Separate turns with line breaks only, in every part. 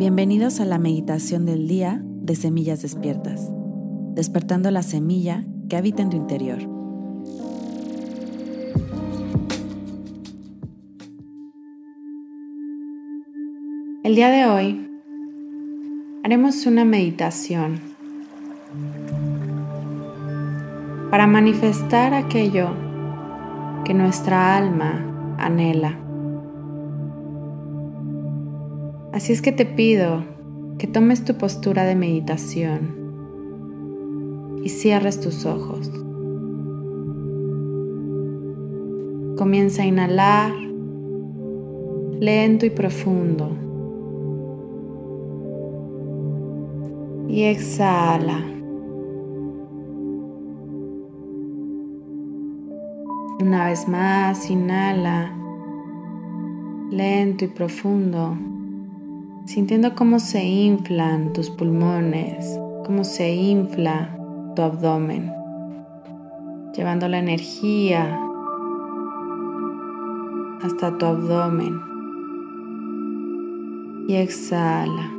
Bienvenidos a la meditación del día de Semillas Despiertas, despertando la semilla que habita en tu interior.
El día de hoy haremos una meditación para manifestar aquello que nuestra alma anhela. Así es que te pido que tomes tu postura de meditación y cierres tus ojos. Comienza a inhalar lento y profundo. Y exhala. Una vez más, inhala lento y profundo sintiendo cómo se inflan tus pulmones, cómo se infla tu abdomen, llevando la energía hasta tu abdomen y exhala.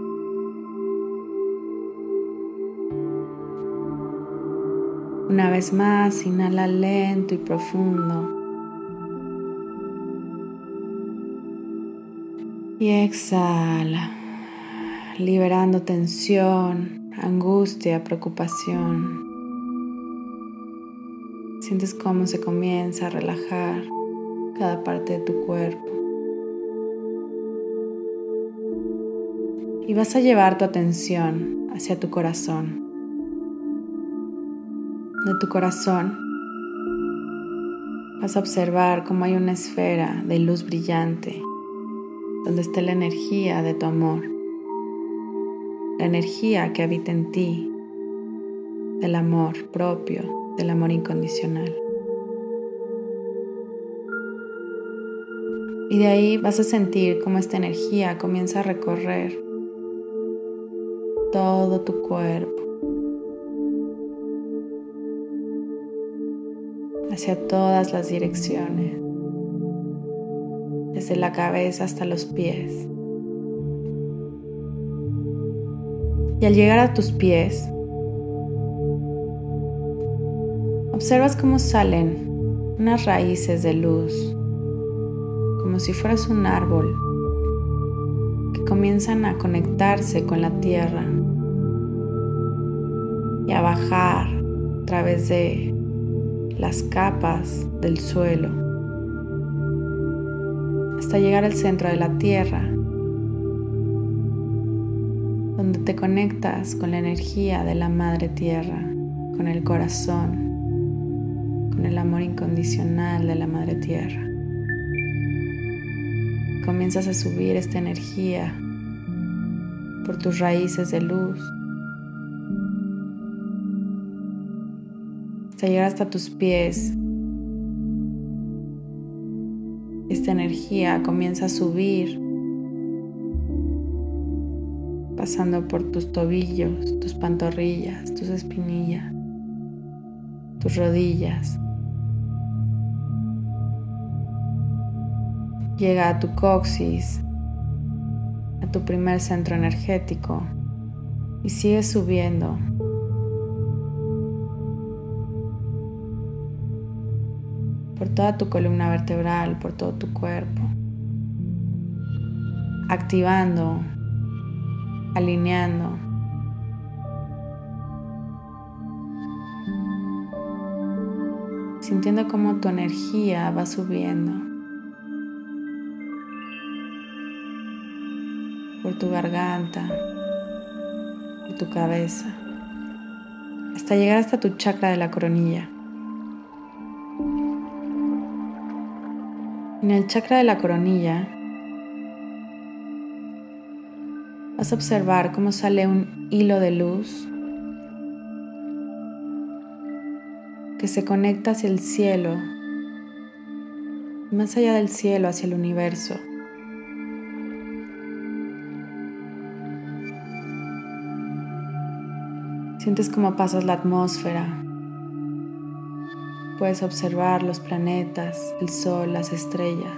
Una vez más, inhala lento y profundo. Y exhala liberando tensión, angustia, preocupación. Sientes cómo se comienza a relajar cada parte de tu cuerpo. Y vas a llevar tu atención hacia tu corazón. De tu corazón vas a observar cómo hay una esfera de luz brillante donde está la energía de tu amor la energía que habita en ti, del amor propio, del amor incondicional. Y de ahí vas a sentir cómo esta energía comienza a recorrer todo tu cuerpo, hacia todas las direcciones, desde la cabeza hasta los pies. Y al llegar a tus pies, observas cómo salen unas raíces de luz, como si fueras un árbol, que comienzan a conectarse con la tierra y a bajar a través de las capas del suelo hasta llegar al centro de la tierra donde te conectas con la energía de la Madre Tierra, con el corazón, con el amor incondicional de la Madre Tierra. Comienzas a subir esta energía por tus raíces de luz hasta llegar hasta tus pies. Esta energía comienza a subir pasando por tus tobillos, tus pantorrillas, tus espinillas, tus rodillas. Llega a tu coxis, a tu primer centro energético y sigue subiendo. Por toda tu columna vertebral, por todo tu cuerpo, activando alineando. Sintiendo cómo tu energía va subiendo por tu garganta, por tu cabeza, hasta llegar hasta tu chakra de la coronilla. En el chakra de la coronilla vas a observar cómo sale un hilo de luz que se conecta hacia el cielo, más allá del cielo, hacia el universo. Sientes cómo pasas la atmósfera. Puedes observar los planetas, el sol, las estrellas.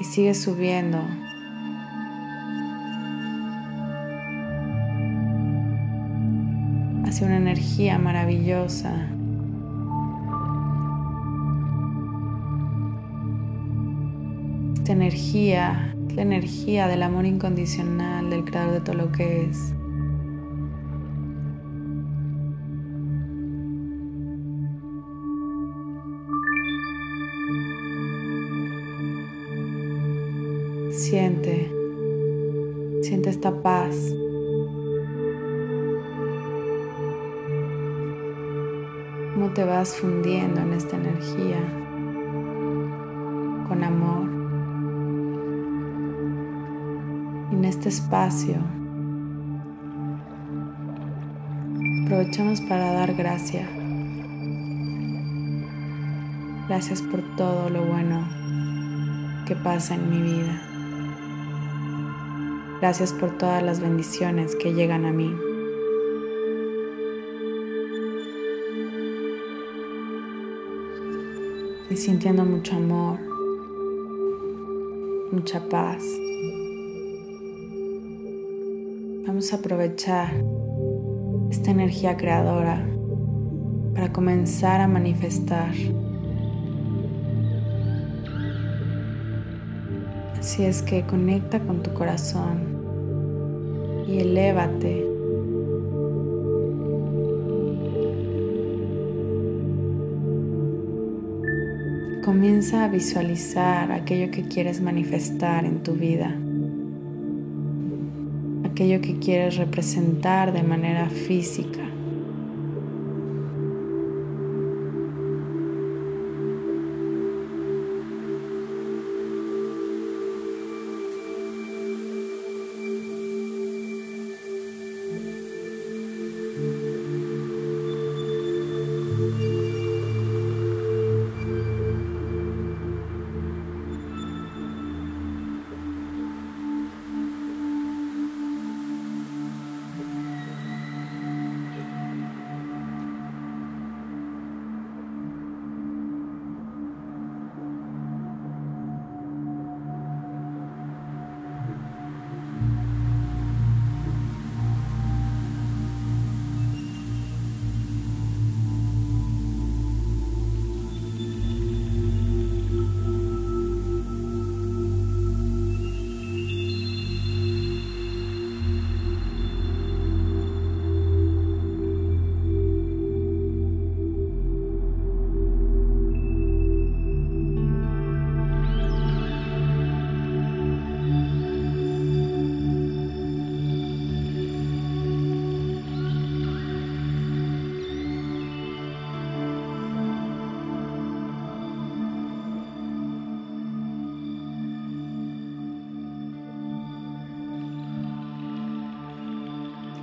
Y sigues subiendo hacia una energía maravillosa. Esta energía, la energía del amor incondicional del creador de todo lo que es. Siente, siente esta paz. Cómo te vas fundiendo en esta energía con amor. en este espacio. Aprovechamos para dar gracias. Gracias por todo lo bueno que pasa en mi vida. Gracias por todas las bendiciones que llegan a mí. Y sintiendo mucho amor, mucha paz. Vamos a aprovechar esta energía creadora para comenzar a manifestar. Así es que conecta con tu corazón y elévate. Comienza a visualizar aquello que quieres manifestar en tu vida aquello que quieres representar de manera física.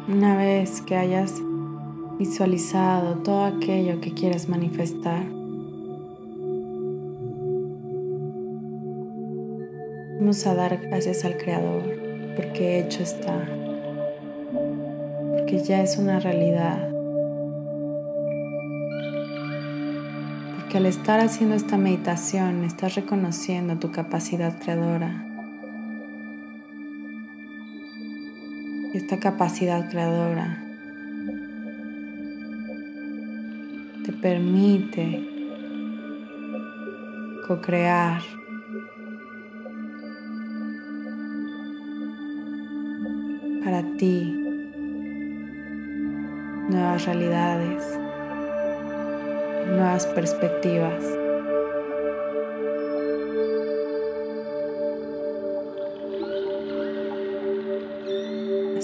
Una vez que hayas visualizado todo aquello que quieres manifestar, vamos a dar gracias al Creador porque hecho está, porque ya es una realidad. Porque al estar haciendo esta meditación estás reconociendo tu capacidad creadora esta capacidad creadora te permite co-crear para ti nuevas realidades, nuevas perspectivas.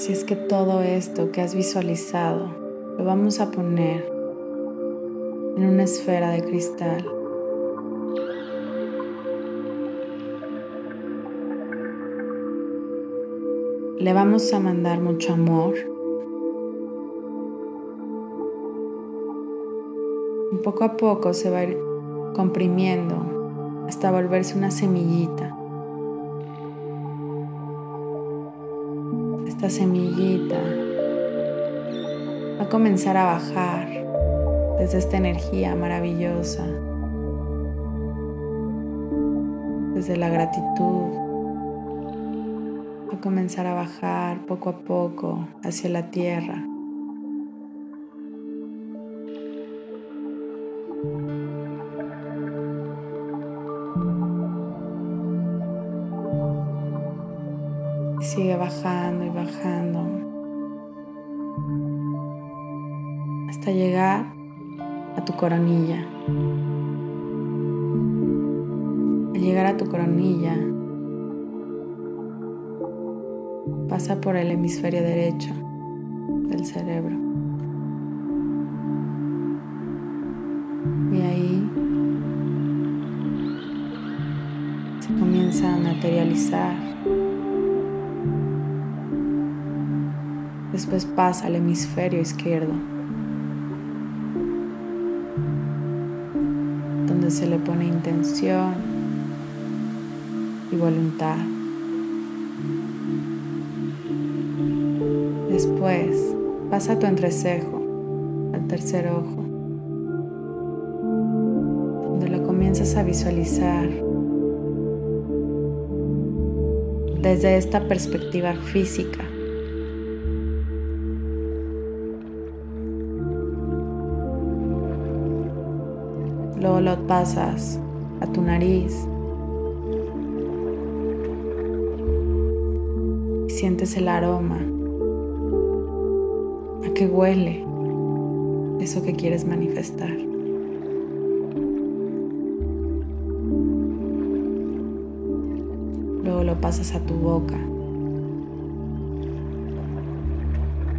Así es que todo esto que has visualizado lo vamos a poner en una esfera de cristal. Le vamos a mandar mucho amor. Poco a poco se va a ir comprimiendo hasta volverse una semillita. Esta semillita va a comenzar a bajar desde esta energía maravillosa, desde la gratitud. Va a comenzar a bajar poco a poco hacia la tierra. Sigue bajando y bajando hasta llegar a tu coronilla. Al llegar a tu coronilla, pasa por el hemisferio derecho del cerebro. Y ahí se comienza a materializar. Después pasa al hemisferio izquierdo, donde se le pone intención y voluntad. Después pasa tu entrecejo al tercer ojo, donde lo comienzas a visualizar desde esta perspectiva física. Luego lo pasas a tu nariz. Y sientes el aroma qué huele eso que quieres manifestar. Luego lo pasas a tu boca.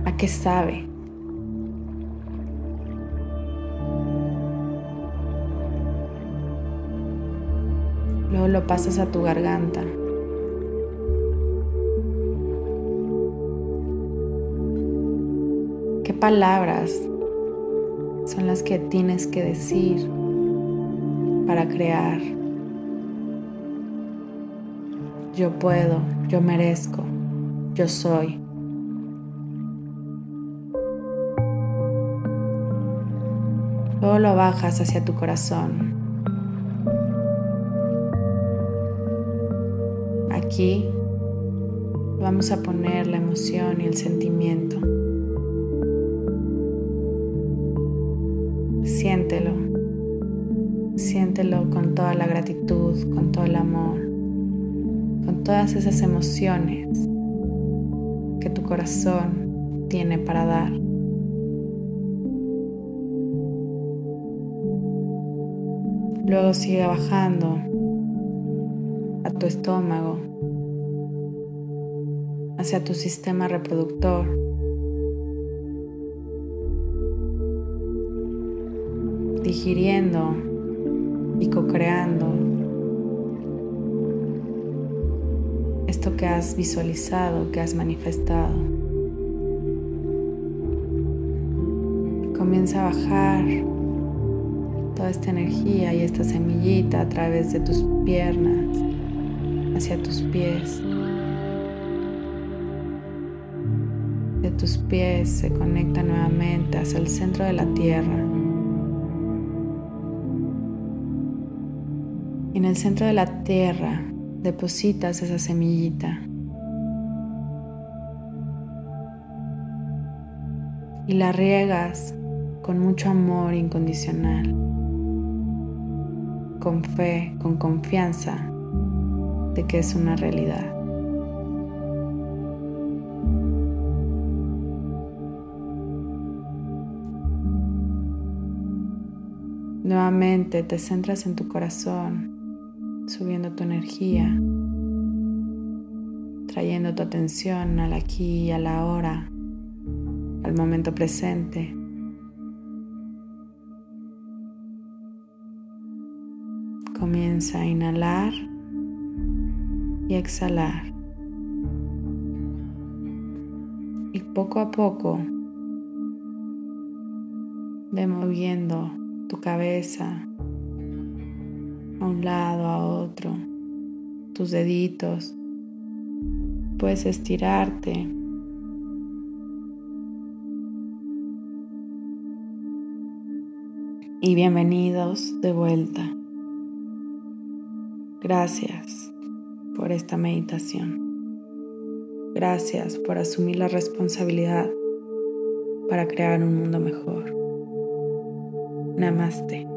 ¿A qué sabe? Lo pasas a tu garganta. palabras son las que tienes que decir para crear? Yo puedo, yo merezco, yo soy. Luego lo bajas hacia tu corazón. Aquí vamos a poner la emoción y el sentimiento. Siéntelo. Siéntelo con toda la gratitud, con todo el amor, con todas esas emociones que tu corazón tiene para dar. Luego sigue bajando a tu estómago, hacia tu sistema reproductor. digiriendo y co-creando esto que has visualizado, que has manifestado. Comienza a bajar toda esta energía y esta semillita a través de tus piernas hacia tus pies. De tus pies se conecta nuevamente hacia el centro de la tierra. en el centro de la tierra depositas esa semillita. Y la riegas con mucho amor incondicional, con fe, con confianza de que es una realidad. Nuevamente te centras en tu corazón subiendo tu energía, trayendo tu atención al aquí y a la hora, al momento presente. Comienza a inhalar y exhalar. Y poco a poco ve moviendo tu cabeza, a un lado, a otro, tus deditos. Puedes estirarte. Y bienvenidos de vuelta. Gracias por esta meditación. Gracias por asumir la responsabilidad para crear un mundo mejor. Namaste.